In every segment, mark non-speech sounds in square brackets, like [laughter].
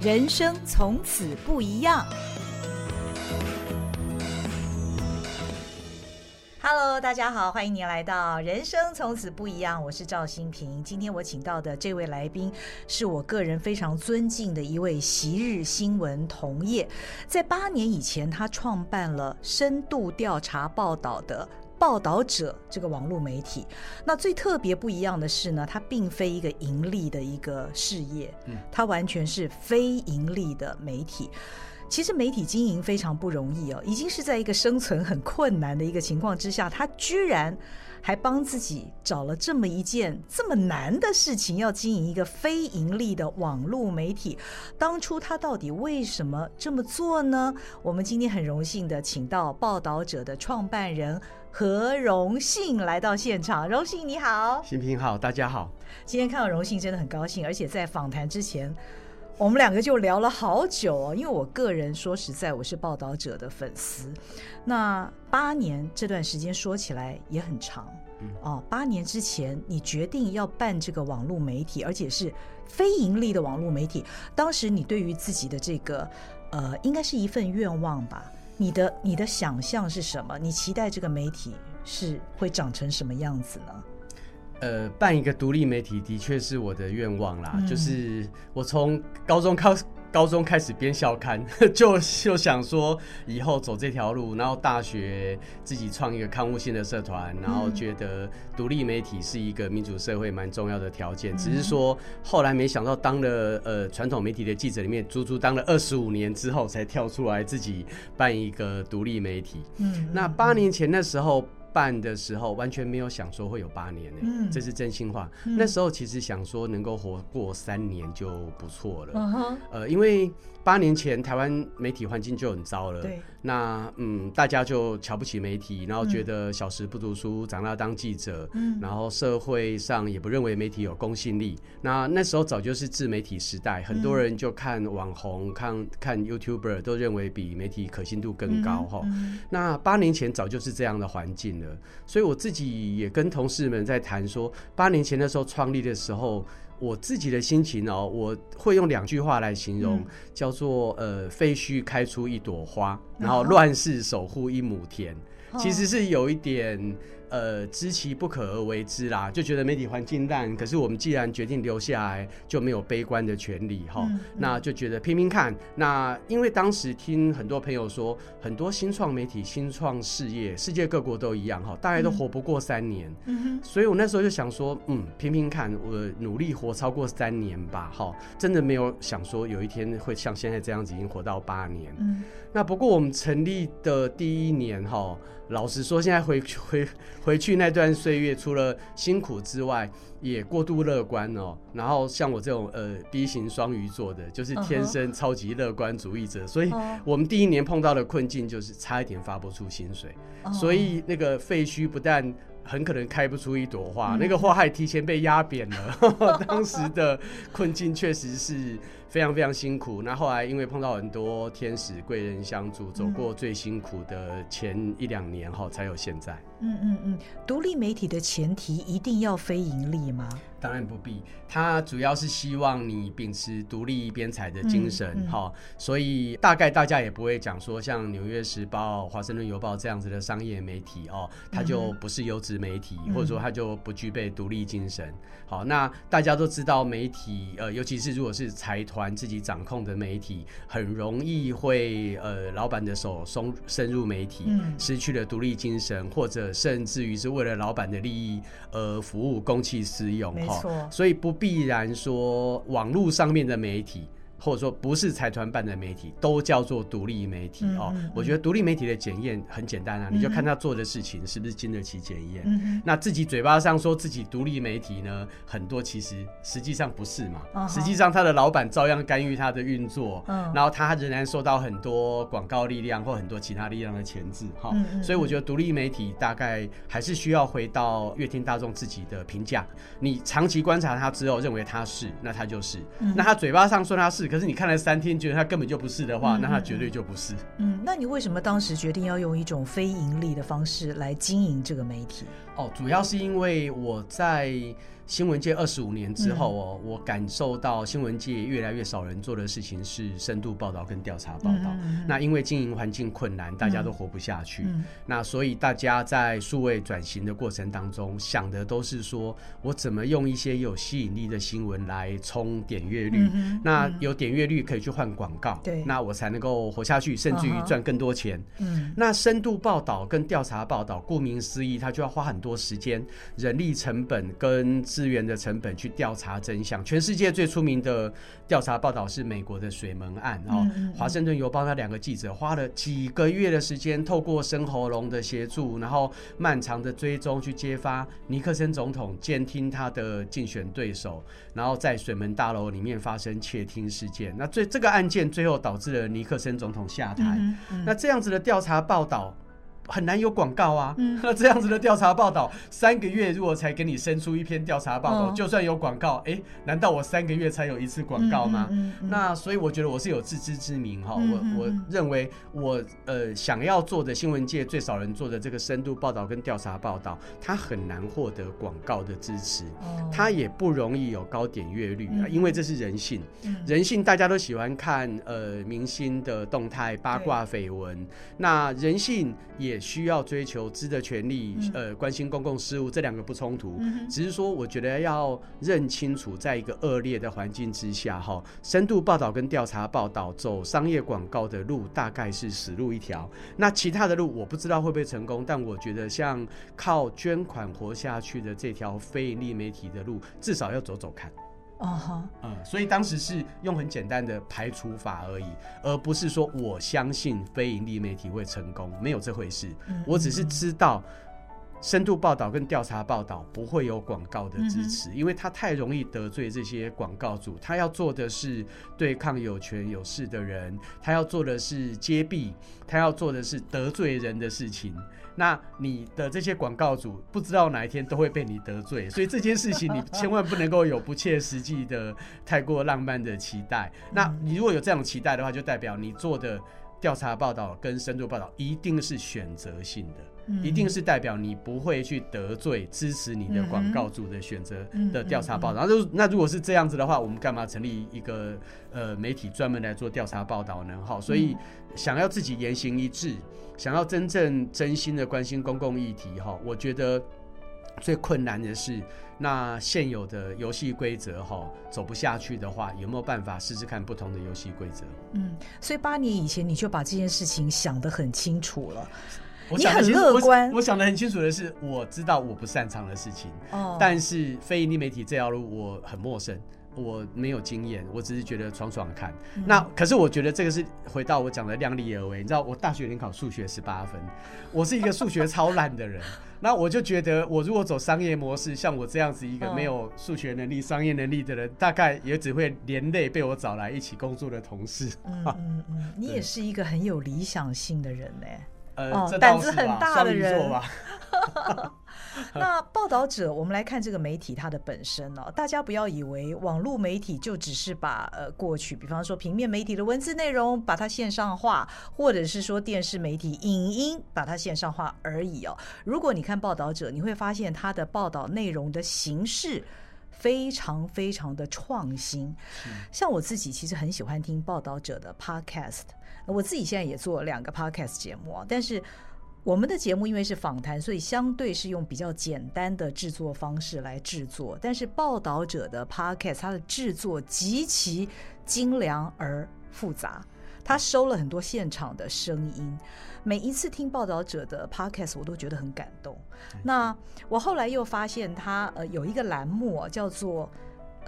人生从此不一样。Hello，大家好，欢迎您来到《人生从此不一样》，我是赵新平。今天我请到的这位来宾，是我个人非常尊敬的一位昔日新闻同业。在八年以前，他创办了深度调查报道的报道者这个网络媒体。那最特别不一样的是呢，它并非一个盈利的一个事业，它完全是非盈利的媒体。其实媒体经营非常不容易哦，已经是在一个生存很困难的一个情况之下，它居然还帮自己找了这么一件这么难的事情，要经营一个非盈利的网络媒体。当初他到底为什么这么做呢？我们今天很荣幸的请到报道者的创办人何荣幸来到现场。荣幸你好，新平好，大家好。今天看到荣幸真的很高兴，而且在访谈之前。我们两个就聊了好久哦，因为我个人说实在，我是报道者的粉丝。那八年这段时间说起来也很长，嗯哦，八年之前你决定要办这个网络媒体，而且是非盈利的网络媒体。当时你对于自己的这个呃，应该是一份愿望吧？你的你的想象是什么？你期待这个媒体是会长成什么样子呢？呃，办一个独立媒体的确是我的愿望啦。嗯、就是我从高中开高中开始编校刊，[laughs] 就就想说以后走这条路，然后大学自己创一个刊物性的社团，然后觉得独立媒体是一个民主社会蛮重要的条件。嗯、只是说后来没想到当了呃传统媒体的记者里面，足足当了二十五年之后，才跳出来自己办一个独立媒体。嗯，那八年前那时候。办的时候完全没有想说会有八年呢、欸，嗯、这是真心话。嗯、那时候其实想说能够活过三年就不错了。嗯、哼呃，因为八年前台湾媒体环境就很糟了。对。那嗯，大家就瞧不起媒体，然后觉得小时不读书，长大当记者。嗯。然后社会上也不认为媒体有公信力。那那时候早就是自媒体时代，很多人就看网红、看看 YouTuber 都认为比媒体可信度更高哈。嗯、那八年前早就是这样的环境了。所以我自己也跟同事们在谈说，八年前的时候创立的时候，我自己的心情哦，我会用两句话来形容，叫做呃，废墟开出一朵花，然后乱世守护一亩田，其实是有一点。呃，知其不可而为之啦，就觉得媒体环境烂，可是我们既然决定留下来，就没有悲观的权利哈。那就觉得拼拼看。那因为当时听很多朋友说，很多新创媒体、新创事业，世界各国都一样哈，大概都活不过三年。嗯哼。所以我那时候就想说，嗯，拼拼看，我努力活超过三年吧。哈，真的没有想说有一天会像现在这样子，已经活到八年。嗯。那不过我们成立的第一年哈。老实说，现在回回回去那段岁月，除了辛苦之外，也过度乐观哦。然后像我这种呃 B 型双鱼座的，就是天生超级乐观主义者，所以我们第一年碰到的困境就是差一点发不出薪水，所以那个废墟不但很可能开不出一朵花，那个花还提前被压扁了。[laughs] 当时的困境确实是。非常非常辛苦，那后来因为碰到很多天使贵人相助，走过最辛苦的前一两年哈，才有现在。嗯嗯嗯，独立媒体的前提一定要非盈利吗？当然不必，它主要是希望你秉持独立编采的精神，哈、嗯嗯，所以大概大家也不会讲说像《纽约时报》、《华盛顿邮报》这样子的商业媒体哦，它就不是优质媒体，嗯、或者说它就不具备独立精神。好，那大家都知道，媒体呃，尤其是如果是财团自己掌控的媒体，很容易会呃，老板的手松深入媒体，嗯、失去了独立精神，或者甚至于是为了老板的利益而服务公器私用。哈，所以不必然说网络上面的媒体。或者说不是财团办的媒体都叫做独立媒体哦。我觉得独立媒体的检验很简单啊，你就看他做的事情是不是经得起检验。那自己嘴巴上说自己独立媒体呢，很多其实实际上不是嘛。实际上他的老板照样干预他的运作，然后他仍然受到很多广告力量或很多其他力量的钳制哈。所以我觉得独立媒体大概还是需要回到乐听大众自己的评价。你长期观察他之后认为他是，那他就是。那他嘴巴上说他是。可是你看了三天，觉得他根本就不是的话，嗯、那他绝对就不是。嗯，那你为什么当时决定要用一种非盈利的方式来经营这个媒体？哦，主要是因为我在新闻界二十五年之后哦，嗯、我感受到新闻界越来越少人做的事情是深度报道跟调查报道。嗯、那因为经营环境困难，大家都活不下去。嗯、那所以大家在数位转型的过程当中，想的都是说我怎么用一些有吸引力的新闻来冲点阅率。嗯、那有点阅率可以去换广告，对，那我才能够活下去，甚至于赚更多钱。嗯，那深度报道跟调查报道，顾名思义，它就要花很多时间、人力成本跟资源的成本去调查真相。全世界最出名的调查报道是美国的水门案哦，华盛顿邮报那两个记者花了几个月的时间，透过深喉咙的协助，然后漫长的追踪去揭发尼克森总统监听他的竞选对手，然后在水门大楼里面发生窃听事件。那最这个案件最后导致了尼克森总统下台。那这样子的调查报道。很难有广告啊！那、嗯、这样子的调查报道，三个月如果才给你生出一篇调查报道，哦、就算有广告，哎、欸，难道我三个月才有一次广告吗？嗯嗯嗯、那所以我觉得我是有自知之明哈。我我认为我呃想要做的新闻界最少人做的这个深度报道跟调查报道，它很难获得广告的支持，哦、它也不容易有高点阅率啊，嗯、因为这是人性。嗯、人性大家都喜欢看呃明星的动态八卦绯闻，那人性也。需要追求知的权利，呃，关心公共事务，这两个不冲突。嗯、只是说，我觉得要认清楚，在一个恶劣的环境之下，哈，深度报道跟调查报道走商业广告的路，大概是死路一条。那其他的路，我不知道会不会成功，但我觉得像靠捐款活下去的这条非盈利媒体的路，至少要走走看。哦哈，嗯，所以当时是用很简单的排除法而已，而不是说我相信非盈利媒体会成功，没有这回事。我只是知道深度报道跟调查报道不会有广告的支持，因为他太容易得罪这些广告主。他要做的是对抗有权有势的人，他要做的是揭弊，他要做的是得罪人的事情。那你的这些广告主不知道哪一天都会被你得罪，所以这件事情你千万不能够有不切实际的、太过浪漫的期待。那你如果有这种期待的话，就代表你做的调查报道跟深度报道一定是选择性的，一定是代表你不会去得罪支持你的广告主的选择的调查报道。那那如果是这样子的话，我们干嘛成立一个呃媒体专门来做调查报道呢？哈，所以想要自己言行一致。想要真正真心的关心公共议题，哈，我觉得最困难的是，那现有的游戏规则，哈，走不下去的话，有没有办法试试看不同的游戏规则？嗯，所以八年以前你就把这件事情想得很清楚了，你很乐观。我想得很清楚的是，我知道我不擅长的事情，哦，但是非盈利媒体这条路我很陌生。我没有经验，我只是觉得闯闯看。嗯、那可是我觉得这个是回到我讲的量力而为。你知道，我大学联考数学十八分，我是一个数学超烂的人。那我就觉得，我如果走商业模式，像我这样子一个没有数学能力、商业能力的人，大概也只会连累被我找来一起工作的同事。嗯嗯嗯，你 [laughs] 也是一个很有理想性的人呢。呃，胆子很大的人。[laughs] 那报道者，我们来看这个媒体它的本身哦。大家不要以为网络媒体就只是把呃过去，比方说平面媒体的文字内容把它线上化，或者是说电视媒体影音把它线上化而已哦。如果你看报道者，你会发现它的报道内容的形式非常非常的创新。像我自己其实很喜欢听报道者的 podcast，我自己现在也做两个 podcast 节目啊，但是。我们的节目因为是访谈，所以相对是用比较简单的制作方式来制作。但是报道者的 podcast，它的制作极其精良而复杂，它收了很多现场的声音。每一次听报道者的 podcast，我都觉得很感动。那我后来又发现，它呃有一个栏目啊，叫做。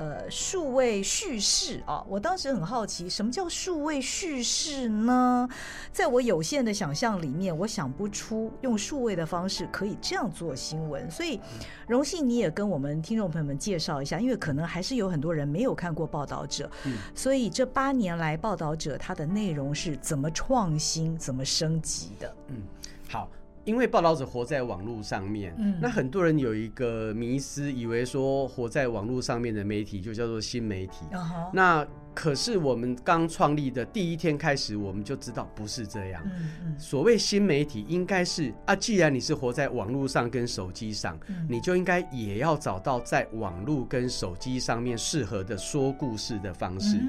呃，数位叙事啊，我当时很好奇，什么叫数位叙事呢？在我有限的想象里面，我想不出用数位的方式可以这样做新闻。所以，荣幸你也跟我们听众朋友们介绍一下，因为可能还是有很多人没有看过《报道者》，嗯，所以这八年来，《报道者》它的内容是怎么创新、怎么升级的？嗯，好。因为报道者活在网络上面，嗯、那很多人有一个迷思，以为说活在网络上面的媒体就叫做新媒体。Uh. 那可是我们刚创立的第一天开始，我们就知道不是这样。嗯嗯、所谓新媒体，应该是啊，既然你是活在网络上跟手机上，嗯、你就应该也要找到在网络跟手机上面适合的说故事的方式。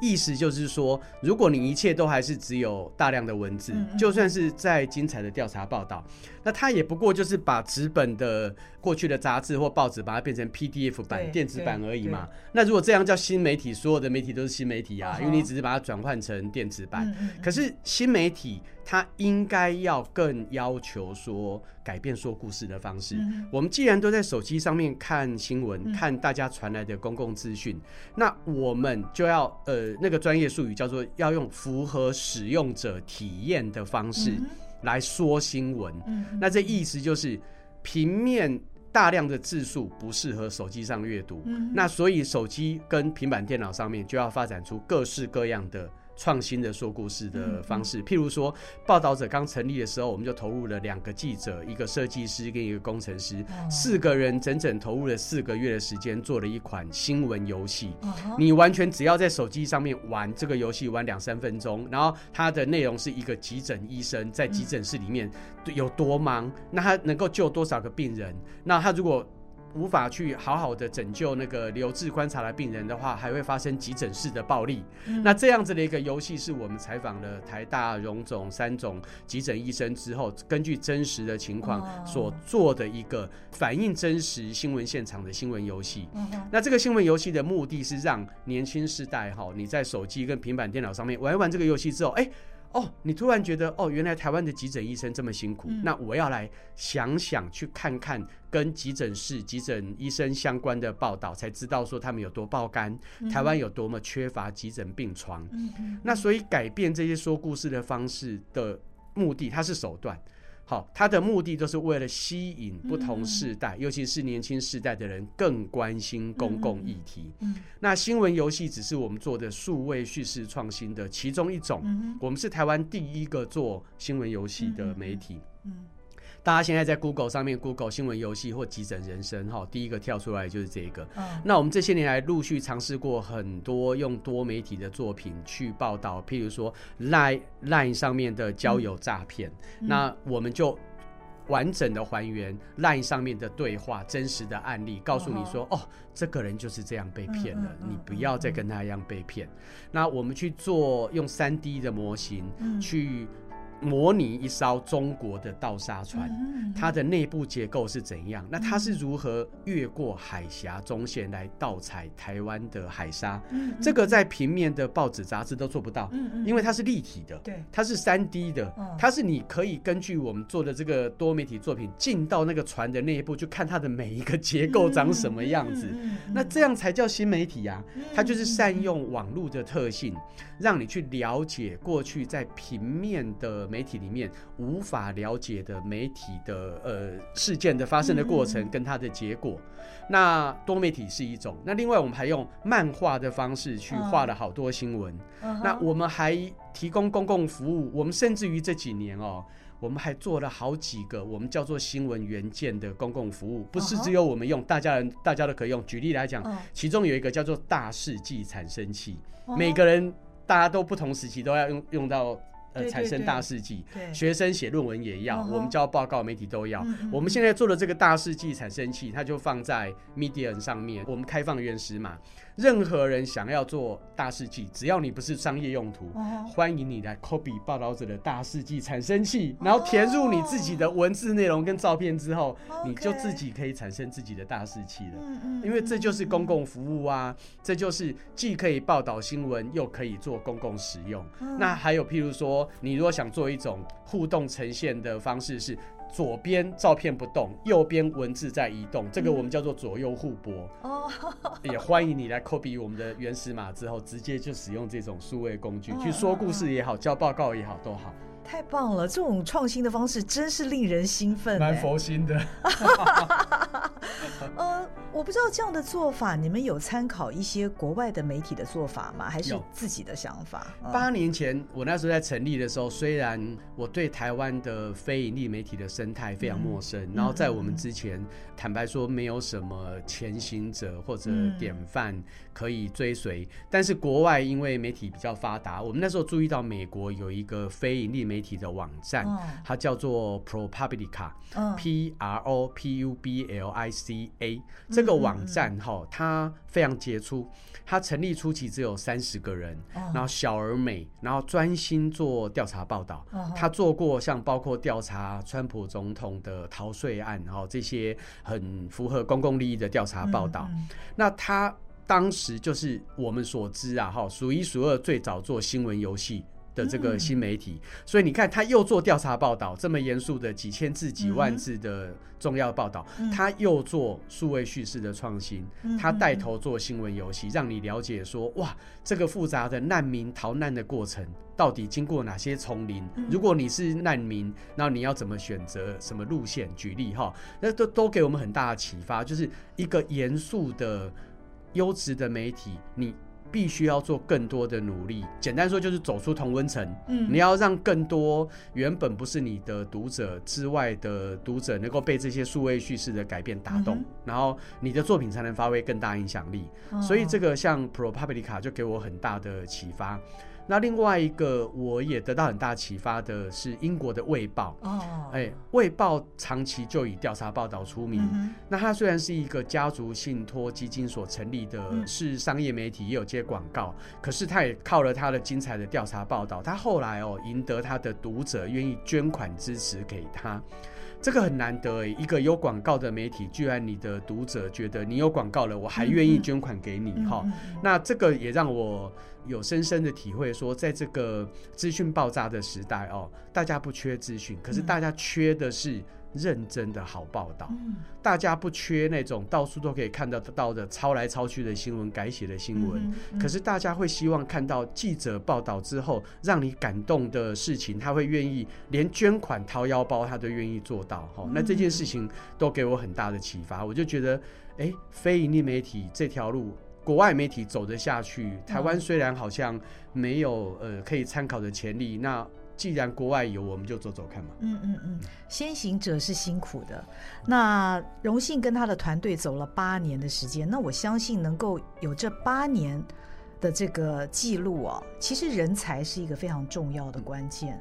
嗯、意思就是说，如果你一切都还是只有大量的文字，嗯嗯、就算是再精彩的调查报道，那它也不过就是把纸本的过去的杂志或报纸，把它变成 PDF 版、电子版而已嘛。那如果这样叫新媒体，所有的媒体都是新媒体啊，因为你只是把它转换成电子版。可是新媒体它应该要更要求说改变说故事的方式。嗯、我们既然都在手机上面看新闻，嗯、看大家传来的公共资讯，那我们就要呃那个专业术语叫做要用符合使用者体验的方式来说新闻。嗯、那这意思就是平面。大量的字数不适合手机上阅读，嗯、那所以手机跟平板电脑上面就要发展出各式各样的创新的说故事的方式。嗯、譬如说，报道者刚成立的时候，我们就投入了两个记者、一个设计师跟一个工程师，哦、四个人整整投入了四个月的时间，做了一款新闻游戏。哦、你完全只要在手机上面玩这个游戏，玩两三分钟，然后它的内容是一个急诊医生在急诊室里面。嗯有多忙？那他能够救多少个病人？那他如果无法去好好的拯救那个留置观察的病人的话，还会发生急诊室的暴力。嗯、那这样子的一个游戏，是我们采访了台大、荣总三种急诊医生之后，根据真实的情况所做的一个反映真实新闻现场的新闻游戏。嗯、那这个新闻游戏的目的是让年轻世代哈，你在手机跟平板电脑上面玩一玩这个游戏之后，哎、欸。哦，你突然觉得哦，原来台湾的急诊医生这么辛苦，嗯、那我要来想想去看看跟急诊室、急诊医生相关的报道，才知道说他们有多爆肝，嗯、台湾有多么缺乏急诊病床。那所以改变这些说故事的方式的目的，它是手段。好，他的目的都是为了吸引不同世代，嗯、尤其是年轻世代的人更关心公共议题。嗯，那新闻游戏只是我们做的数位叙事创新的其中一种。嗯、我们是台湾第一个做新闻游戏的媒体。嗯。嗯大家现在在 Google 上面 Google 新闻游戏或急诊人生哈，第一个跳出来就是这个。嗯、那我们这些年来陆续尝试过很多用多媒体的作品去报道，譬如说 Line Line 上面的交友诈骗，嗯、那我们就完整的还原 Line 上面的对话真实的案例，告诉你说，哦，哦，这个人就是这样被骗了，嗯、你不要再跟他一样被骗。嗯、那我们去做用 3D 的模型、嗯、去。模拟一艘中国的盗沙船，它的内部结构是怎样？那它是如何越过海峡中线来盗采台湾的海沙？这个在平面的报纸杂志都做不到，因为它是立体的，对，它是三 D 的，它是你可以根据我们做的这个多媒体作品进到那个船的内部去看它的每一个结构长什么样子。那这样才叫新媒体呀！它就是善用网络的特性，让你去了解过去在平面的。媒体里面无法了解的媒体的呃事件的发生的过程跟它的结果，那多媒体是一种。那另外我们还用漫画的方式去画了好多新闻。那我们还提供公共服务，我们甚至于这几年哦，我们还做了好几个我们叫做新闻原件的公共服务，不是只有我们用，大家人大家都可以用。举例来讲，其中有一个叫做大事记产生器，每个人大家都不同时期都要用用到。呃，产生大事记，学生写论文也要，我们交报告，媒体都要。我们现在做的这个大事记产生器，它就放在 Medium 上面，我们开放原始码。任何人想要做大事记，只要你不是商业用途，欢迎你来 copy 报道者的大事记产生器，然后填入你自己的文字内容跟照片之后，你就自己可以产生自己的大事记了。因为这就是公共服务啊，这就是既可以报道新闻，又可以做公共使用。那还有譬如说，你如果想做一种互动呈现的方式是。左边照片不动，右边文字在移动，这个我们叫做左右互搏。哦，[laughs] 也欢迎你来 copy 我们的原始码之后，直接就使用这种数位工具去说故事也好，交报告也好，都好。太棒了，这种创新的方式真是令人兴奋，蛮佛心的。[laughs] [laughs] 呃，我不知道这样的做法，你们有参考一些国外的媒体的做法吗？还是自己的想法？八年前我那时候在成立的时候，虽然我对台湾的非盈利媒体的生态非常陌生，嗯、然后在我们之前，坦白说没有什么前行者或者典范可以追随。嗯、但是国外因为媒体比较发达，我们那时候注意到美国有一个非盈利媒体的网站，哦、它叫做 ProPublica，P R O P U B L I C A。这个网站哈，它非常杰出。它成立初期只有三十个人，然后小而美，然后专心做调查报道。他做过像包括调查川普总统的逃税案，然后这些很符合公共利益的调查报道。那他当时就是我们所知啊，哈，数一数二最早做新闻游戏的这个新媒体，所以你看，他又做调查报道，这么严肃的几千字、几万字的重要报道，他又做数位叙事的创新，他带头做新闻游戏，让你了解说，哇，这个复杂的难民逃难的过程到底经过哪些丛林？如果你是难民，那你要怎么选择什么路线？举例哈，那都都给我们很大的启发，就是一个严肃的、优质的媒体，你。必须要做更多的努力。简单说，就是走出同温层。嗯，你要让更多原本不是你的读者之外的读者，能够被这些数位叙事的改变打动，然后你的作品才能发挥更大影响力。所以，这个像 ProPublica 就给我很大的启发。那另外一个，我也得到很大启发的是英国的《卫报》哦，哎，《卫报》长期就以调查报道出名。那它虽然是一个家族信托基金所成立的，是商业媒体，也有接广告，可是它也靠了它的精彩的调查报道，它后来哦赢得它的读者愿意捐款支持给他。这个很难得诶，一个有广告的媒体，居然你的读者觉得你有广告了，我还愿意捐款给你哈。那这个也让我有深深的体会，说在这个资讯爆炸的时代哦，大家不缺资讯，可是大家缺的是。认真的好报道，大家不缺那种到处都可以看得到的抄来抄去的新闻、改写的新闻。可是大家会希望看到记者报道之后让你感动的事情，他会愿意连捐款掏腰包，他都愿意做到。哈，那这件事情都给我很大的启发。我就觉得，哎，非盈利媒体这条路，国外媒体走得下去，台湾虽然好像没有呃可以参考的潜力，那。既然国外有，我们就走走看嘛。嗯嗯嗯，先行者是辛苦的，那荣幸跟他的团队走了八年的时间，那我相信能够有这八年的这个记录啊，其实人才是一个非常重要的关键。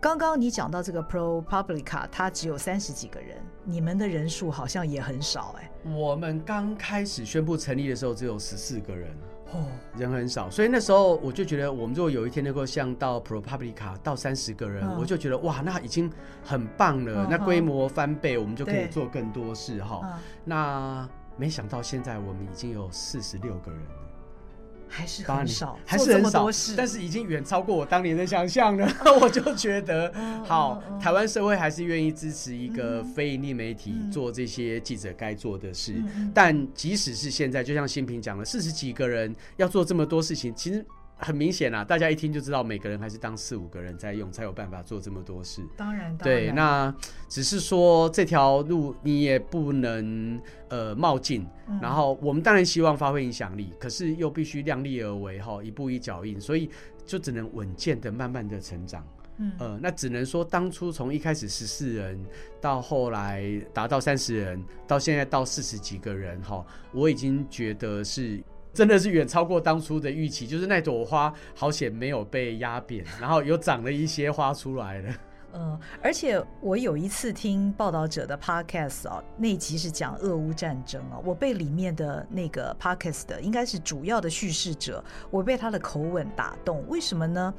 刚刚你讲到这个 ProPublica，它只有三十几个人，你们的人数好像也很少哎。我们刚开始宣布成立的时候，只有十四个人。哦，人很少，所以那时候我就觉得，我们如果有一天能够像到 ProPublica 到三十个人，我就觉得哇，那已经很棒了。那规模翻倍，我们就可以做更多事哈。那没想到现在我们已经有四十六个人。还是很少，还是很少，但是已经远超过我当年的想象了。[laughs] 我就觉得，好，台湾社会还是愿意支持一个非盈利媒体做这些记者该做的事。但即使是现在，就像新平讲了，四十几个人要做这么多事情，其实。很明显啊，大家一听就知道，每个人还是当四五个人在用，才有办法做这么多事。当然，对，那只是说这条路你也不能呃冒进，嗯、然后我们当然希望发挥影响力，可是又必须量力而为哈，一步一脚印，所以就只能稳健的慢慢的成长。嗯，呃，那只能说当初从一开始十四人，到后来达到三十人，到现在到四十几个人哈，我已经觉得是。真的是远超过当初的预期，就是那朵花好险没有被压扁，然后有长了一些花出来了。[laughs] 嗯，而且我有一次听报道者的 podcast 啊，那集是讲俄乌战争啊，我被里面的那个 podcast 的应该是主要的叙事者，我被他的口吻打动。为什么呢？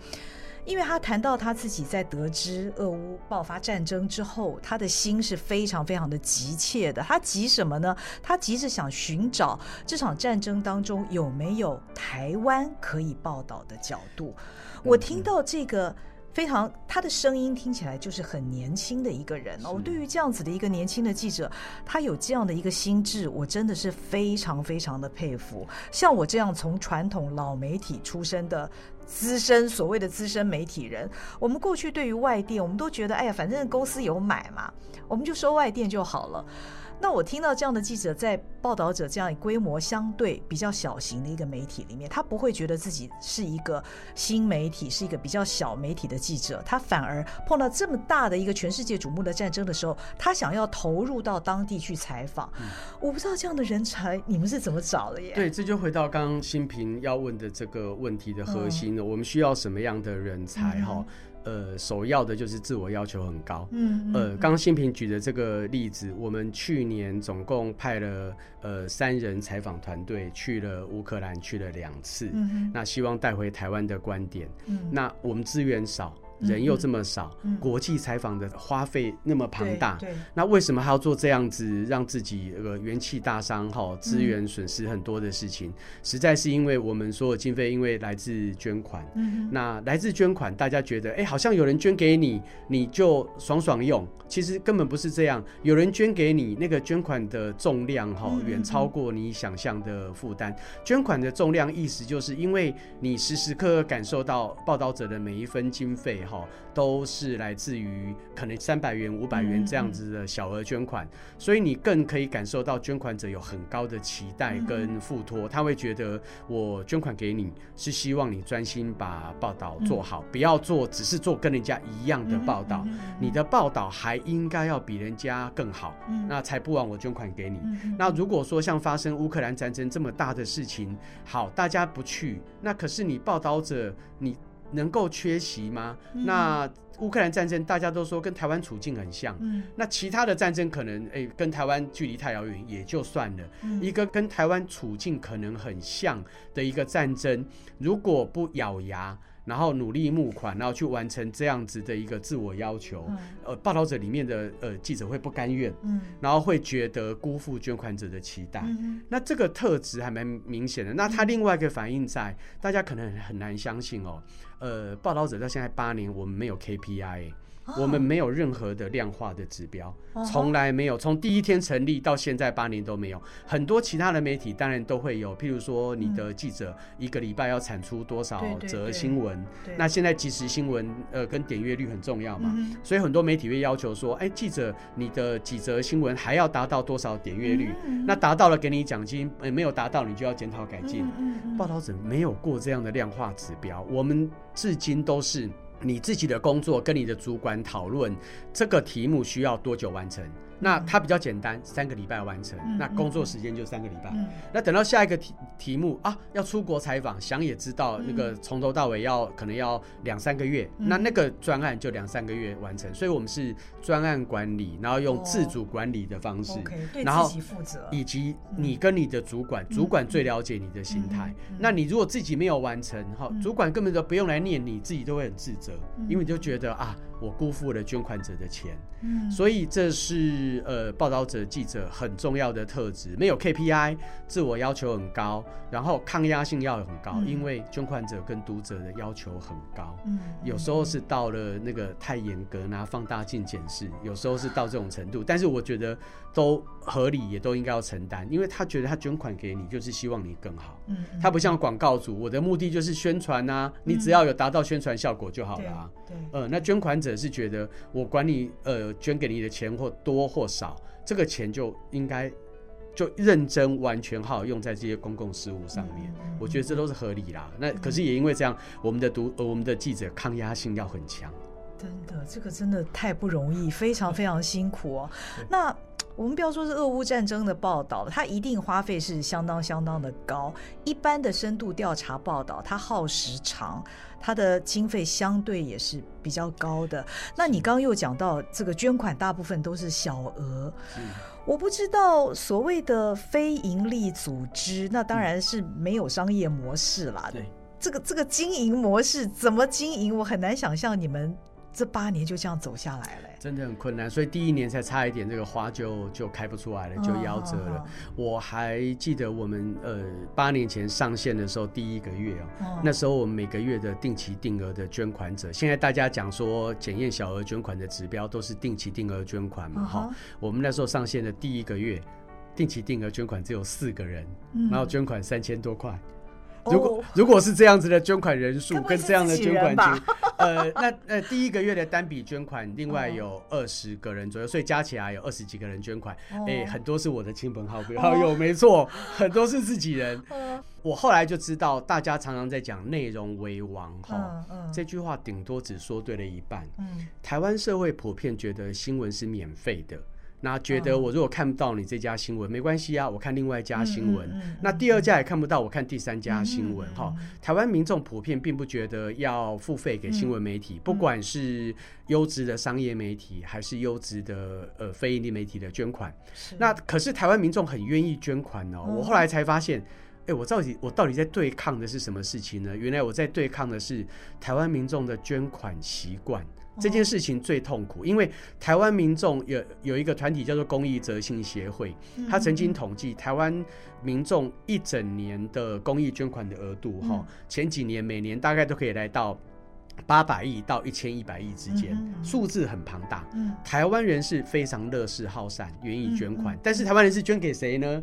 因为他谈到他自己在得知俄乌爆发战争之后，他的心是非常非常的急切的。他急什么呢？他急着想寻找这场战争当中有没有台湾可以报道的角度。我听到这个非常，他的声音听起来就是很年轻的一个人哦。我对于这样子的一个年轻的记者，他有这样的一个心智，我真的是非常非常的佩服。像我这样从传统老媒体出身的。资深所谓的资深媒体人，我们过去对于外电，我们都觉得，哎呀，反正公司有买嘛，我们就收外电就好了。那我听到这样的记者在报道者这样规模相对比较小型的一个媒体里面，他不会觉得自己是一个新媒体，是一个比较小媒体的记者，他反而碰到这么大的一个全世界瞩目的战争的时候，他想要投入到当地去采访。嗯、我不知道这样的人才你们是怎么找的耶？对，这就回到刚刚新平要问的这个问题的核心了。嗯、我们需要什么样的人才？哈、嗯。呃，首要的就是自我要求很高。嗯，嗯，呃，刚刚心屏举的这个例子，我们去年总共派了呃三人采访团队去了乌克兰，去了两次。嗯哼，那希望带回台湾的观点。嗯，那我们资源少。人又这么少，嗯、国际采访的花费那么庞大，那为什么还要做这样子让自己呃元气大伤哈，资源损失很多的事情？嗯、实在是因为我们所有经费因为来自捐款，嗯、那来自捐款，大家觉得哎、欸，好像有人捐给你，你就爽爽用，其实根本不是这样。有人捐给你，那个捐款的重量哈，远超过你想象的负担。捐款的重量意思就是因为你时时刻刻感受到报道者的每一分经费。都是来自于可能三百元、五百元这样子的小额捐款，所以你更可以感受到捐款者有很高的期待跟付托，他会觉得我捐款给你是希望你专心把报道做好，不要做只是做跟人家一样的报道，你的报道还应该要比人家更好，那才不枉我捐款给你。那如果说像发生乌克兰战争这么大的事情，好，大家不去，那可是你报道者你。能够缺席吗？嗯、那乌克兰战争大家都说跟台湾处境很像，嗯、那其他的战争可能诶、欸、跟台湾距离太遥远也就算了，嗯、一个跟台湾处境可能很像的一个战争，如果不咬牙。然后努力募款，然后去完成这样子的一个自我要求。嗯、呃，报道者里面的呃记者会不甘愿，嗯，然后会觉得辜负捐款者的期待。嗯、那这个特质还蛮明显的。那他另外一个反应在，大家可能很难相信哦。呃，报道者到现在八年，我们没有 KPI。我们没有任何的量化的指标，从来没有，从第一天成立到现在八年都没有。很多其他的媒体当然都会有，譬如说你的记者一个礼拜要产出多少则新闻，那现在即时新闻呃跟点阅率很重要嘛，所以很多媒体会要求说，哎，记者你的几则新闻还要达到多少点阅率？那达到了给你奖金，没有达到你就要检讨改进。报道者没有过这样的量化指标，我们至今都是。你自己的工作跟你的主管讨论这个题目需要多久完成？那它比较简单，三个礼拜完成。那工作时间就三个礼拜。那等到下一个题题目啊，要出国采访，想也知道那个从头到尾要可能要两三个月。那那个专案就两三个月完成。所以我们是专案管理，然后用自主管理的方式，然后以及你跟你的主管，主管最了解你的心态。那你如果自己没有完成，哈，主管根本就不用来念你，自己都会很自责，因为你就觉得啊。我辜负了捐款者的钱，嗯，所以这是呃报道者记者很重要的特质，没有 KPI，自我要求很高，然后抗压性要很高，嗯、因为捐款者跟读者的要求很高，嗯，有时候是到了那个太严格，拿放大镜检视，有时候是到这种程度，但是我觉得都合理，也都应该要承担，因为他觉得他捐款给你就是希望你更好，嗯，他不像广告主，我的目的就是宣传啊，你只要有达到宣传效果就好了啊，对，对呃，那捐款者。是觉得我管你呃捐给你的钱或多或少，这个钱就应该就认真完全好用在这些公共事务上面。嗯、我觉得这都是合理啦。那可是也因为这样，我们的读呃我们的记者抗压性要很强。真的，这个真的太不容易，非常非常辛苦哦。那我们不要说是俄乌战争的报道，它一定花费是相当相当的高。一般的深度调查报道，它耗时长。它的经费相对也是比较高的。那你刚刚又讲到这个捐款，大部分都是小额。是我不知道所谓的非营利组织，那当然是没有商业模式啦。对，这个这个经营模式怎么经营？我很难想象你们这八年就这样走下来了。真的很困难，所以第一年才差一点，这个花就就开不出来了，就夭折了。我还记得我们呃八年前上线的时候，第一个月哦，那时候我们每个月的定期定额的捐款者，现在大家讲说检验小额捐款的指标都是定期定额捐款嘛，哈。我们那时候上线的第一个月，定期定额捐款只有四个人，然后捐款三千多块。如果、哦、如果是这样子的捐款人数跟这样的捐款金，呃，那呃第一个月的单笔捐款，另外有二十个人左右，哦、所以加起来有二十几个人捐款。哎、很多是我的亲朋好友，好友、哦、没错，很多是自己人。哦、[laughs] 我后来就知道，大家常常在讲内容为王哈，这句话顶多只说对了一半。嗯，台湾社会普遍觉得新闻是免费的。那觉得我如果看不到你这家新闻，没关系啊，我看另外一家新闻。那第二家也看不到，我看第三家新闻。哈，台湾民众普遍并不觉得要付费给新闻媒体，不管是优质的商业媒体，还是优质的呃非营利媒体的捐款。那可是台湾民众很愿意捐款哦。我后来才发现，哎，我到底我到底在对抗的是什么事情呢？原来我在对抗的是台湾民众的捐款习惯。这件事情最痛苦，因为台湾民众有有一个团体叫做公益责信协会，他曾经统计台湾民众一整年的公益捐款的额度，哈，前几年每年大概都可以来到八百亿到一千一百亿之间，数字很庞大。台湾人是非常乐施好善，愿意捐款，但是台湾人是捐给谁呢？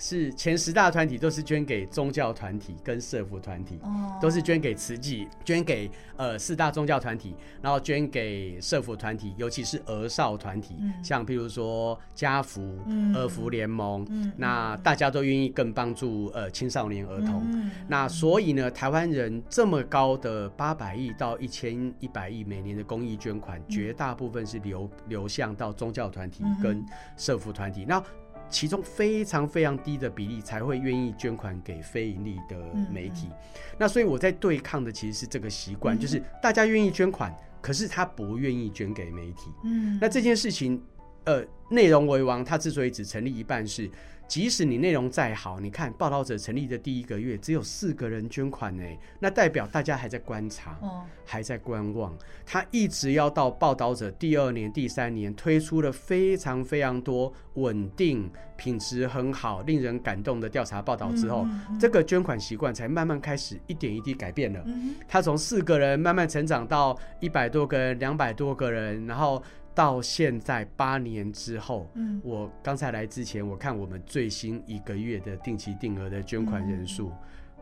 是前十大团体都是捐给宗教团体跟社福团体，都是捐给慈济，捐给呃四大宗教团体，然后捐给社福团体，尤其是儿少团体，像譬如说家福、儿福联盟，那大家都愿意更帮助呃青少年儿童。那所以呢，台湾人这么高的八百亿到一千一百亿每年的公益捐款，绝大部分是流流向到宗教团体跟社福团体。那其中非常非常低的比例才会愿意捐款给非盈利的媒体，嗯嗯，那所以我在对抗的其实是这个习惯，嗯、就是大家愿意捐款，可是他不愿意捐给媒体。嗯，那这件事情，呃，内容为王，他之所以只成立一半是。即使你内容再好，你看报道者成立的第一个月只有四个人捐款呢，那代表大家还在观察，哦还在观望。他一直要到报道者第二年、第三年推出了非常非常多稳定、品质很好、令人感动的调查报道之后，这个捐款习惯才慢慢开始一点一滴改变了。他从四个人慢慢成长到一百多个人、两百多个人，然后。到现在八年之后，嗯，我刚才来之前，我看我们最新一个月的定期定额的捐款人数，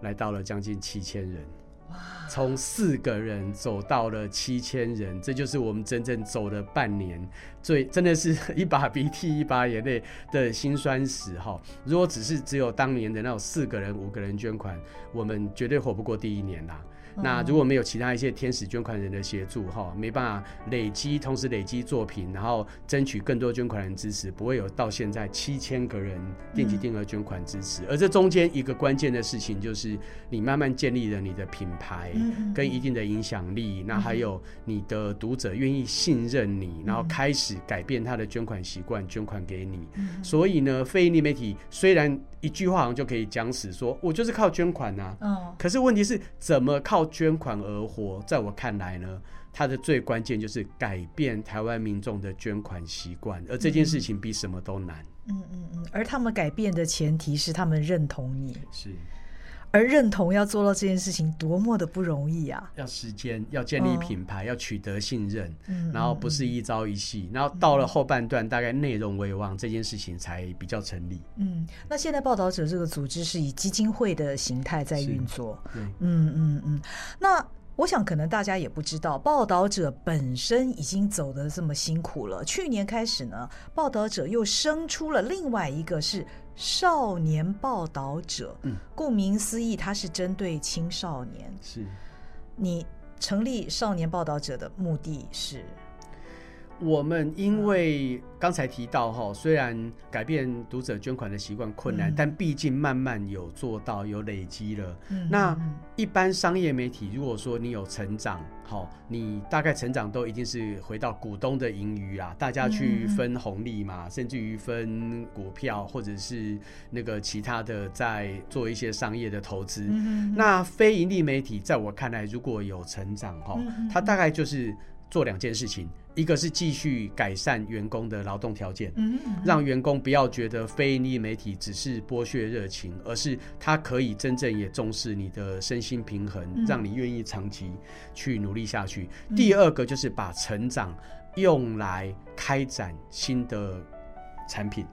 来到了将近七千人，哇，从四个人走到了七千人，这就是我们真正走了半年，最真的是 [laughs] 一把鼻涕一把眼泪的辛酸史哈。如果只是只有当年的那种四个人五个人捐款，我们绝对活不过第一年啦。那如果没有其他一些天使捐款人的协助，哈，没办法累积，同时累积作品，然后争取更多捐款人支持，不会有到现在七千个人定期定额捐款支持。而这中间一个关键的事情，就是你慢慢建立了你的品牌跟一定的影响力，那还有你的读者愿意信任你，然后开始改变他的捐款习惯，捐款给你。所以呢，非盈利媒体虽然一句话好像就可以讲死，说我就是靠捐款呐，可是问题是怎么靠捐款而活，在我看来呢，它的最关键就是改变台湾民众的捐款习惯，而这件事情比什么都难。嗯嗯嗯，而他们改变的前提是他们认同你。是。而认同要做到这件事情多么的不容易啊！要时间，要建立品牌，要取得信任，然后不是一朝一夕，然后到了后半段，大概内容为王，这件事情才比较成立。嗯，那现在报道者这个组织是以基金会的形态在运作。对，嗯嗯嗯。那我想可能大家也不知道，报道者本身已经走得这么辛苦了。去年开始呢，报道者又生出了另外一个是。少年报道者，顾名思义，它是针对青少年。是，你成立少年报道者的目的是？我们因为刚才提到哈，虽然改变读者捐款的习惯困难，嗯、但毕竟慢慢有做到，有累积了。嗯、那一般商业媒体，如果说你有成长，好，你大概成长都一定是回到股东的盈余啊，大家去分红利嘛，嗯、甚至于分股票，或者是那个其他的，在做一些商业的投资。嗯、那非盈利媒体，在我看来，如果有成长哈，它大概就是。做两件事情，一个是继续改善员工的劳动条件，嗯嗯，让员工不要觉得非营利媒体只是剥削热情，而是他可以真正也重视你的身心平衡，嗯、让你愿意长期去努力下去。嗯、第二个就是把成长用来开展新的产品。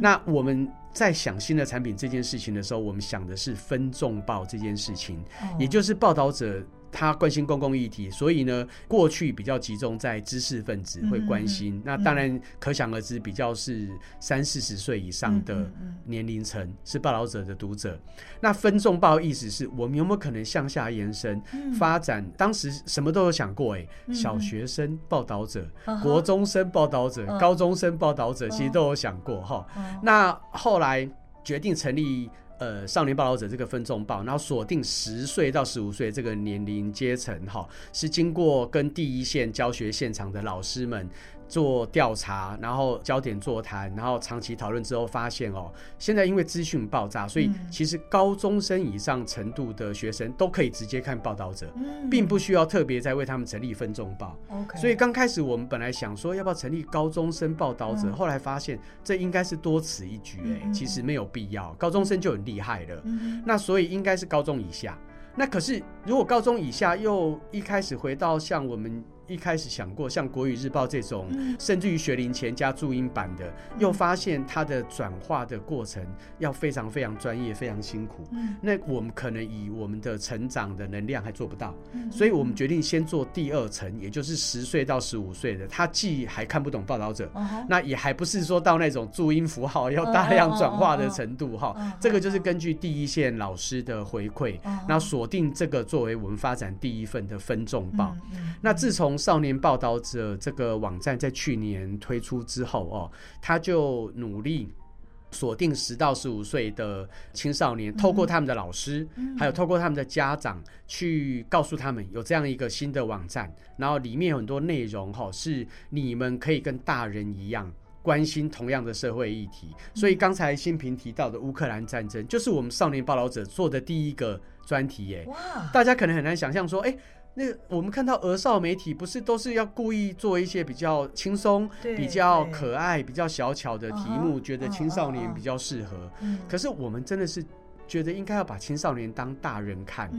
那我们在想新的产品这件事情的时候，我们想的是分众报这件事情，哦、也就是报道者。他关心公共议题，所以呢，过去比较集中在知识分子会关心。嗯、那当然可想而知，比较是三四十岁以上的年龄层是报道者的读者。那分众报意思是我们有没有可能向下延伸、嗯、发展？当时什么都有想过、欸，哎，小学生报道者、嗯、国中生报道者、嗯、高中生报道者，其实都有想过哈。嗯、那后来决定成立。呃，少年报道者这个分众报，然后锁定十岁到十五岁这个年龄阶层，哈，是经过跟第一线教学现场的老师们。做调查，然后焦点座谈，然后长期讨论之后，发现哦，现在因为资讯爆炸，所以其实高中生以上程度的学生都可以直接看报道者，并不需要特别再为他们成立分众报。所以刚开始我们本来想说要不要成立高中生报道者，后来发现这应该是多此一举，哎，其实没有必要，高中生就很厉害了。那所以应该是高中以下。那可是如果高中以下又一开始回到像我们。一开始想过像《国语日报》这种，甚至于学龄前加注音版的，又发现它的转化的过程要非常非常专业，非常辛苦。那我们可能以我们的成长的能量还做不到，所以我们决定先做第二层，也就是十岁到十五岁的，他既还看不懂报道者，那也还不是说到那种注音符号要大量转化的程度哈。这个就是根据第一线老师的回馈，那锁定这个作为我们发展第一份的分众报。那自从少年报道者这个网站在去年推出之后哦，他就努力锁定十到十五岁的青少年，透过他们的老师，还有透过他们的家长，去告诉他们有这样一个新的网站，然后里面有很多内容哈，是你们可以跟大人一样关心同样的社会议题。所以刚才新平提到的乌克兰战争，就是我们少年报道者做的第一个专题耶。哇，大家可能很难想象说，哎。那我们看到儿少媒体不是都是要故意做一些比较轻松、比较可爱、比较小巧的题目，觉得青少年比较适合。可是我们真的是觉得应该要把青少年当大人看。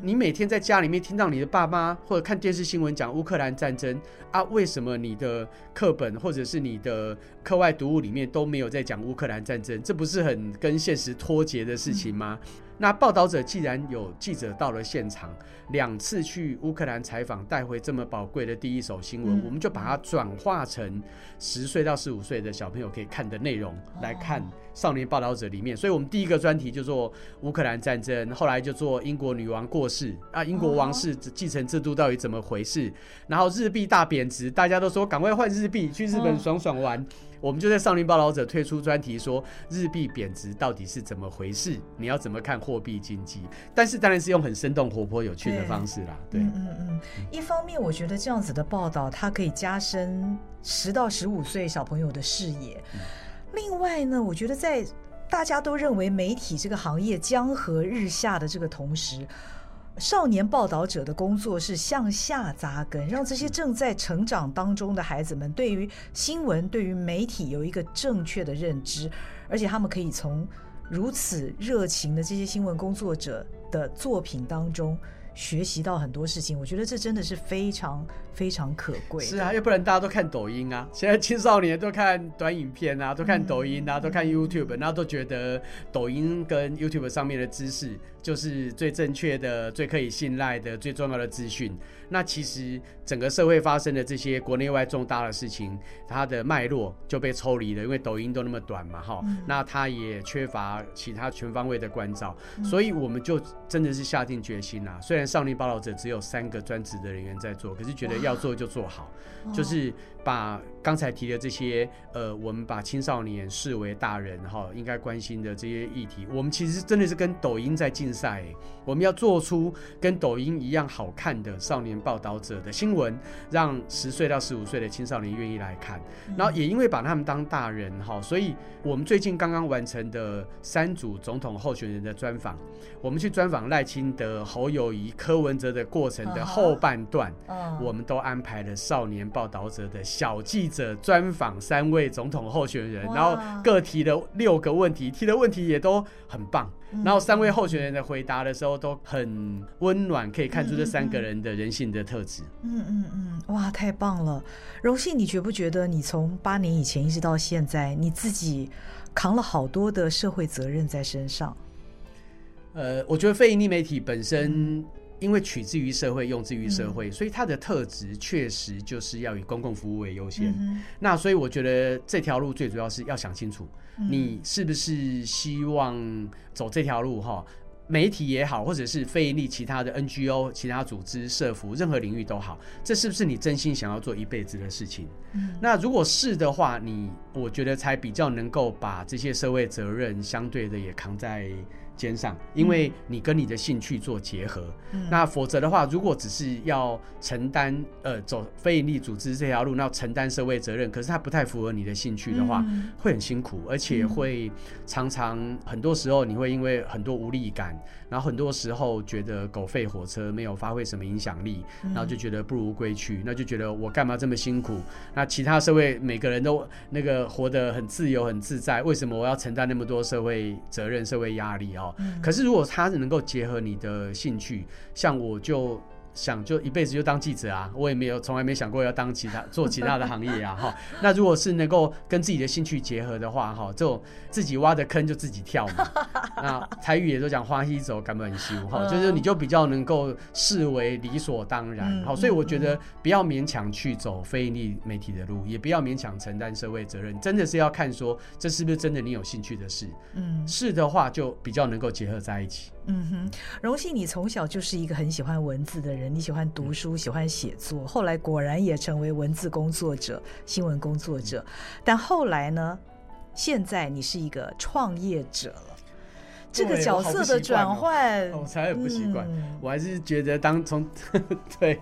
你每天在家里面听到你的爸妈或者看电视新闻讲乌克兰战争啊，为什么你的课本或者是你的课外读物里面都没有在讲乌克兰战争？这不是很跟现实脱节的事情吗？那报道者既然有记者到了现场，两次去乌克兰采访，带回这么宝贵的第一手新闻，嗯、我们就把它转化成十岁到十五岁的小朋友可以看的内容来看。少年报道者里面，所以我们第一个专题就做乌克兰战争，后来就做英国女王过世啊，英国王室继承制度到底怎么回事？然后日币大贬值，大家都说赶快换日币，去日本爽爽玩。我们就在少林报道者推出专题，说日币贬值到底是怎么回事？你要怎么看货币经济？但是当然是用很生动、活泼、有趣的方式啦。对，嗯嗯嗯。一方面，我觉得这样子的报道，它可以加深十到十五岁小朋友的视野。另外呢，我觉得在大家都认为媒体这个行业江河日下的这个同时，少年报道者的工作是向下扎根，让这些正在成长当中的孩子们对于新闻、对于媒体有一个正确的认知，而且他们可以从如此热情的这些新闻工作者的作品当中。学习到很多事情，我觉得这真的是非常非常可贵。是啊，要不然大家都看抖音啊，现在青少年都看短影片啊，都看抖音啊，嗯、都看 YouTube，然后都觉得抖音跟 YouTube 上面的知识就是最正确的、最可以信赖的、最重要的资讯。那其实整个社会发生的这些国内外重大的事情，它的脉络就被抽离了，因为抖音都那么短嘛，哈、嗯。那它也缺乏其他全方位的关照，嗯、所以我们就真的是下定决心啦。虽然少年报道者只有三个专职的人员在做，可是觉得要做就做好，就是把刚才提的这些，呃，我们把青少年视为大人哈，应该关心的这些议题，我们其实真的是跟抖音在竞赛，我们要做出跟抖音一样好看的少年报道者的新闻，让十岁到十五岁的青少年愿意来看。然后也因为把他们当大人哈，所以我们最近刚刚完成的三组总统候选人的专访，我们去专访赖清德、侯友谊、柯文哲的过程的后半段，我们都安排了少年报道者的小记记者专访三位总统候选人，然后各提了六个问题，提的问题也都很棒。然后三位候选人的回答的时候都很温暖，可以看出这三个人的人性的特质。嗯嗯嗯，哇，太棒了！荣幸，你觉不觉得你从八年以前一直到现在，你自己扛了好多的社会责任在身上？呃，我觉得非盈利媒体本身。因为取之于社会，用之于社会，嗯、所以它的特质确实就是要以公共服务为优先。嗯、那所以我觉得这条路最主要是要想清楚，嗯、你是不是希望走这条路哈？媒体也好，或者是非营利其他的 NGO、其他组织、社服，任何领域都好，这是不是你真心想要做一辈子的事情？嗯、那如果是的话，你我觉得才比较能够把这些社会责任相对的也扛在。肩上，因为你跟你的兴趣做结合，嗯、那否则的话，如果只是要承担呃走非营利组织这条路，那要承担社会责任，可是它不太符合你的兴趣的话，嗯、会很辛苦，而且会常常很多时候你会因为很多无力感，然后很多时候觉得狗吠火车没有发挥什么影响力，然后就觉得不如归去，那就觉得我干嘛这么辛苦？那其他社会每个人都那个活得很自由很自在，为什么我要承担那么多社会责任、社会压力？啊？可是，如果他能够结合你的兴趣，像我就。想就一辈子就当记者啊，我也没有从来没想过要当其他做其他的行业啊 [laughs] 哈。那如果是能够跟自己的兴趣结合的话哈，这种自己挖的坑就自己跳嘛。[laughs] 那台语也都讲花溪走甘愿受哈，就是你就比较能够视为理所当然。好，所以我觉得不要勉强去走非营利媒体的路，也不要勉强承担社会责任，真的是要看说这是不是真的你有兴趣的事。嗯，是的话就比较能够结合在一起。嗯哼，荣幸，你从小就是一个很喜欢文字的人，你喜欢读书，喜欢写作，后来果然也成为文字工作者、新闻工作者。但后来呢？现在你是一个创业者了，这个角色的转换，我才很不习惯。我还是觉得当从 [laughs] 对，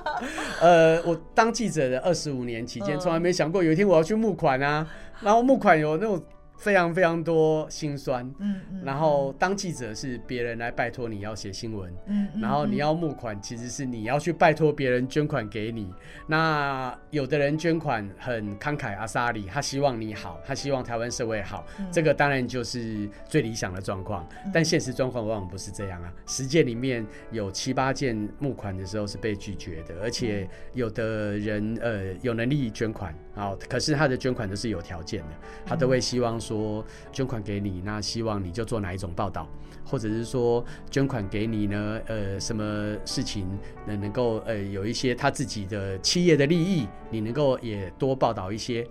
[laughs] 呃，我当记者的二十五年期间，从来没想过有一天我要去募款啊，然后募款有那种。非常非常多心酸，嗯，嗯，然后当记者是别人来拜托你要写新闻，嗯，然后你要募款，其实是你要去拜托别人捐款给你。那有的人捐款很慷慨阿萨里，他希望你好，他希望台湾社会好，嗯、这个当然就是最理想的状况。但现实状况往往不是这样啊，实践里面有七八件募款的时候是被拒绝的，而且有的人呃有能力捐款啊，可是他的捐款都是有条件的，他都会希望。说捐款给你，那希望你就做哪一种报道，或者是说捐款给你呢？呃，什么事情能能够呃有一些他自己的企业的利益，你能够也多报道一些。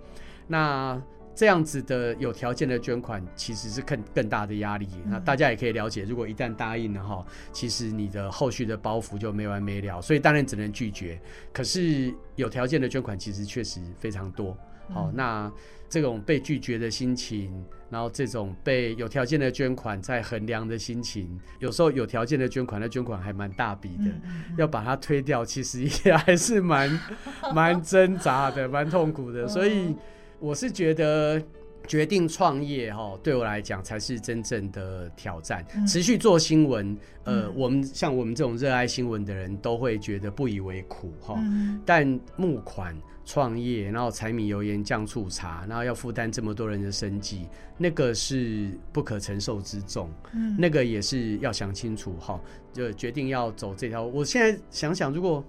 那这样子的有条件的捐款，其实是更更大的压力。那大家也可以了解，如果一旦答应了哈，其实你的后续的包袱就没完没了，所以当然只能拒绝。可是有条件的捐款其实确实非常多。好，那。这种被拒绝的心情，然后这种被有条件的捐款在衡量的心情，有时候有条件的捐款，那捐款还蛮大笔的，嗯嗯、要把它推掉，其实也还是蛮 [laughs] 蛮挣扎的，蛮痛苦的。所以我是觉得决定创业哈，对我来讲才是真正的挑战。嗯、持续做新闻，呃，嗯、我们像我们这种热爱新闻的人都会觉得不以为苦哈，嗯、但募款。创业，然后柴米油盐酱醋茶，然后要负担这么多人的生计，那个是不可承受之重。嗯，那个也是要想清楚哈，就决定要走这条。我现在想想，如果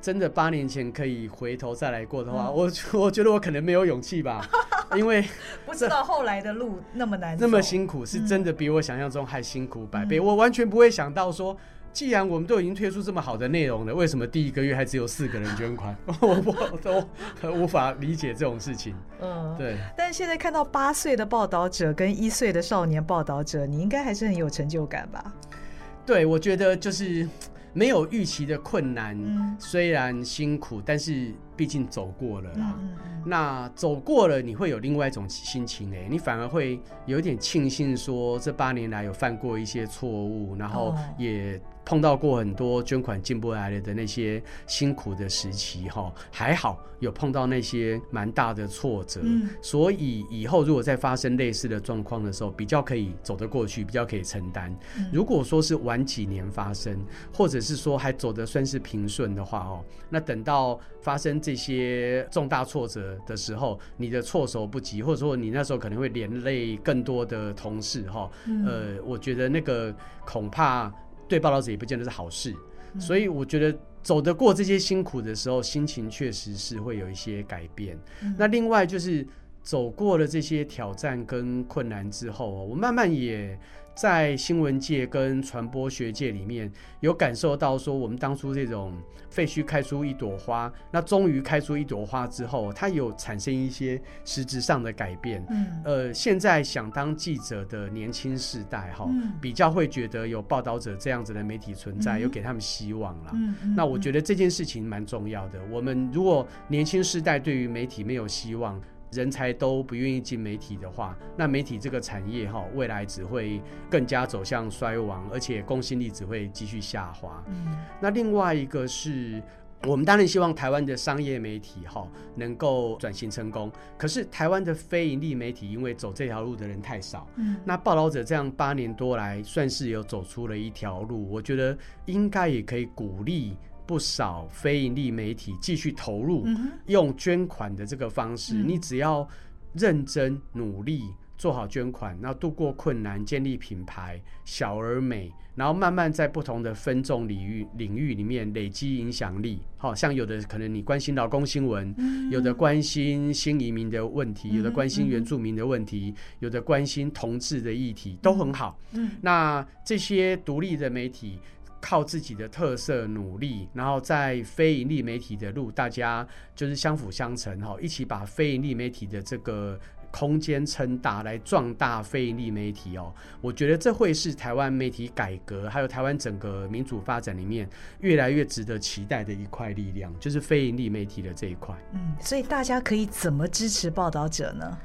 真的八年前可以回头再来过的话，嗯、我我觉得我可能没有勇气吧，[laughs] 因为不知道后来的路那么难，那么辛苦，是真的比我想象中还辛苦百倍。嗯、我完全不会想到说。既然我们都已经推出这么好的内容了，为什么第一个月还只有四个人捐款？[laughs] 我我都无法理解这种事情。嗯，对。但是现在看到八岁的报道者跟一岁的少年报道者，你应该还是很有成就感吧？对，我觉得就是。没有预期的困难，嗯、虽然辛苦，但是毕竟走过了啦。那走过了，你会有另外一种心情哎，你反而会有点庆幸，说这八年来有犯过一些错误，然后也碰到过很多捐款进不来了的那些辛苦的时期哈，还好有碰到那些蛮大的挫折，嗯，所以以后如果再发生类似的状况的时候，比较可以走得过去，比较可以承担。如果说是晚几年发生，或者是说还走得算是平顺的话哦，那等到发生这些重大挫折的时候，你的措手不及，或者说你那时候可能会连累更多的同事哈，呃，我觉得那个恐怕。对报道者也不见得是好事，所以我觉得走得过这些辛苦的时候，心情确实是会有一些改变。那另外就是走过了这些挑战跟困难之后，我慢慢也。在新闻界跟传播学界里面，有感受到说，我们当初这种废墟开出一朵花，那终于开出一朵花之后，它有产生一些实质上的改变。嗯，呃，现在想当记者的年轻世代哈，比较会觉得有报道者这样子的媒体存在，有给他们希望了。嗯，那我觉得这件事情蛮重要的。我们如果年轻世代对于媒体没有希望，人才都不愿意进媒体的话，那媒体这个产业哈，未来只会更加走向衰亡，而且公信力只会继续下滑。嗯，那另外一个是我们当然希望台湾的商业媒体哈能够转型成功，可是台湾的非盈利媒体因为走这条路的人太少，嗯，那报道者这样八年多来算是有走出了一条路，我觉得应该也可以鼓励。不少非盈利媒体继续投入，用捐款的这个方式，你只要认真努力做好捐款，然后度过困难，建立品牌，小而美，然后慢慢在不同的分众领域领域里面累积影响力。好像有的可能你关心劳工新闻，有的关心新移民的问题，有的关心原住民的问题，有的关心同志的议题，都很好。那这些独立的媒体。靠自己的特色努力，然后在非营利媒体的路，大家就是相辅相成哈，一起把非营利媒体的这个空间撑大，来壮大非营利媒体哦。我觉得这会是台湾媒体改革，还有台湾整个民主发展里面越来越值得期待的一块力量，就是非营利媒体的这一块。嗯，所以大家可以怎么支持报道者呢？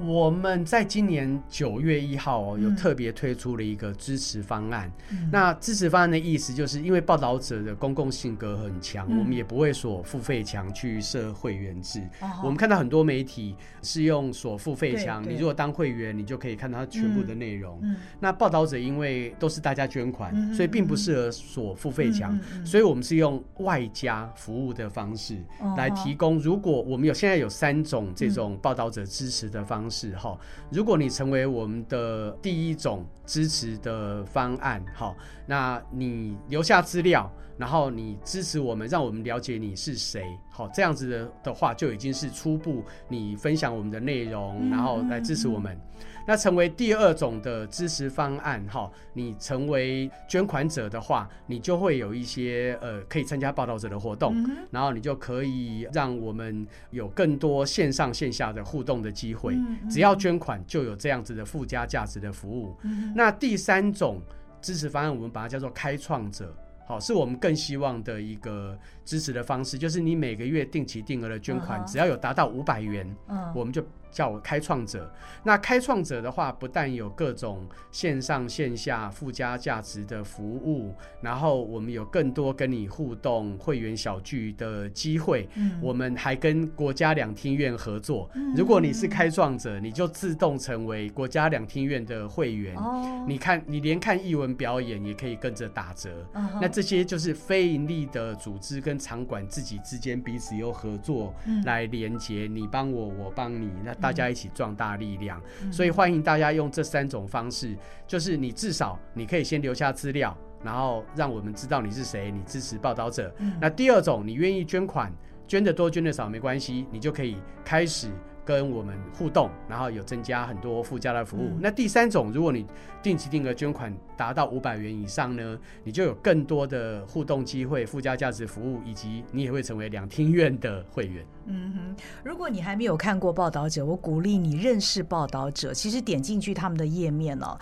我们在今年九月一号哦，有特别推出了一个支持方案。嗯、那支持方案的意思就是，因为报道者的公共性格很强，嗯、我们也不会所付费墙去设会员制。哦、我们看到很多媒体是用所付费墙，你如果当会员，你就可以看到它全部的内容。嗯、那报道者因为都是大家捐款，嗯、所以并不适合所付费墙，嗯、所以我们是用外加服务的方式来提供。如果我们有现在有三种这种报道者支持的方式。方式哈，如果你成为我们的第一种支持的方案，哈，那你留下资料，然后你支持我们，让我们了解你是谁，好，这样子的的话，就已经是初步你分享我们的内容，然后来支持我们。那成为第二种的支持方案，哈，你成为捐款者的话，你就会有一些呃可以参加报道者的活动，嗯、然后你就可以让我们有更多线上线下的互动的机会。嗯、只要捐款，就有这样子的附加价值的服务。嗯、那第三种支持方案，我们把它叫做开创者。好，是我们更希望的一个支持的方式，就是你每个月定期定额的捐款，只要有达到五百元，嗯，我们就叫开创者。那开创者的话，不但有各种线上线下附加价值的服务，然后我们有更多跟你互动会员小聚的机会。嗯，我们还跟国家两厅院合作，如果你是开创者，你就自动成为国家两厅院的会员。哦，你看，你连看艺文表演也可以跟着打折。那这些就是非盈利的组织跟场馆自己之间彼此有合作来连接，你帮我，我帮你，那大家一起壮大力量。所以欢迎大家用这三种方式，就是你至少你可以先留下资料，然后让我们知道你是谁，你支持报道者。那第二种，你愿意捐款，捐的多捐的少没关系，你就可以开始。跟我们互动，然后有增加很多附加的服务。嗯、那第三种，如果你定期定额捐款达到五百元以上呢，你就有更多的互动机会、附加价值服务，以及你也会成为两厅院的会员。嗯哼，如果你还没有看过报道者，我鼓励你认识报道者。其实点进去他们的页面哦。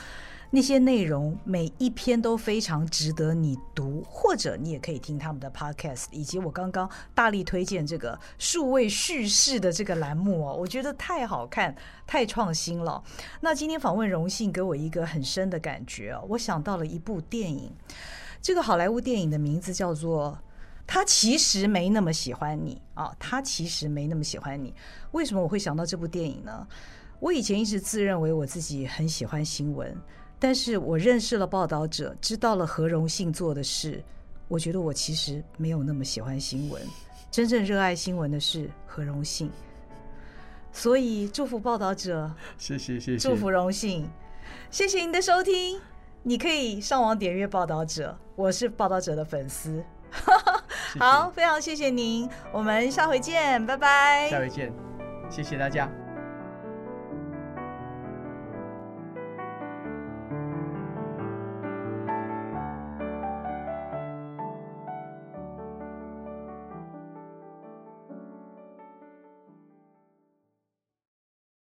那些内容每一篇都非常值得你读，或者你也可以听他们的 podcast，以及我刚刚大力推荐这个数位叙事的这个栏目哦，我觉得太好看、太创新了。那今天访问荣幸给我一个很深的感觉哦，我想到了一部电影。这个好莱坞电影的名字叫做《他其实没那么喜欢你》啊，他其实没那么喜欢你。为什么我会想到这部电影呢？我以前一直自认为我自己很喜欢新闻，但是我认识了报道者，知道了何荣幸做的事，我觉得我其实没有那么喜欢新闻。真正热爱新闻的是何荣幸，所以祝福报道者，谢谢谢谢，祝福荣幸，谢谢您的收听。你可以上网点阅报道者，我是报道者的粉丝。[laughs] 好，非常谢谢您，我们下回见，拜拜。下回见，谢谢大家。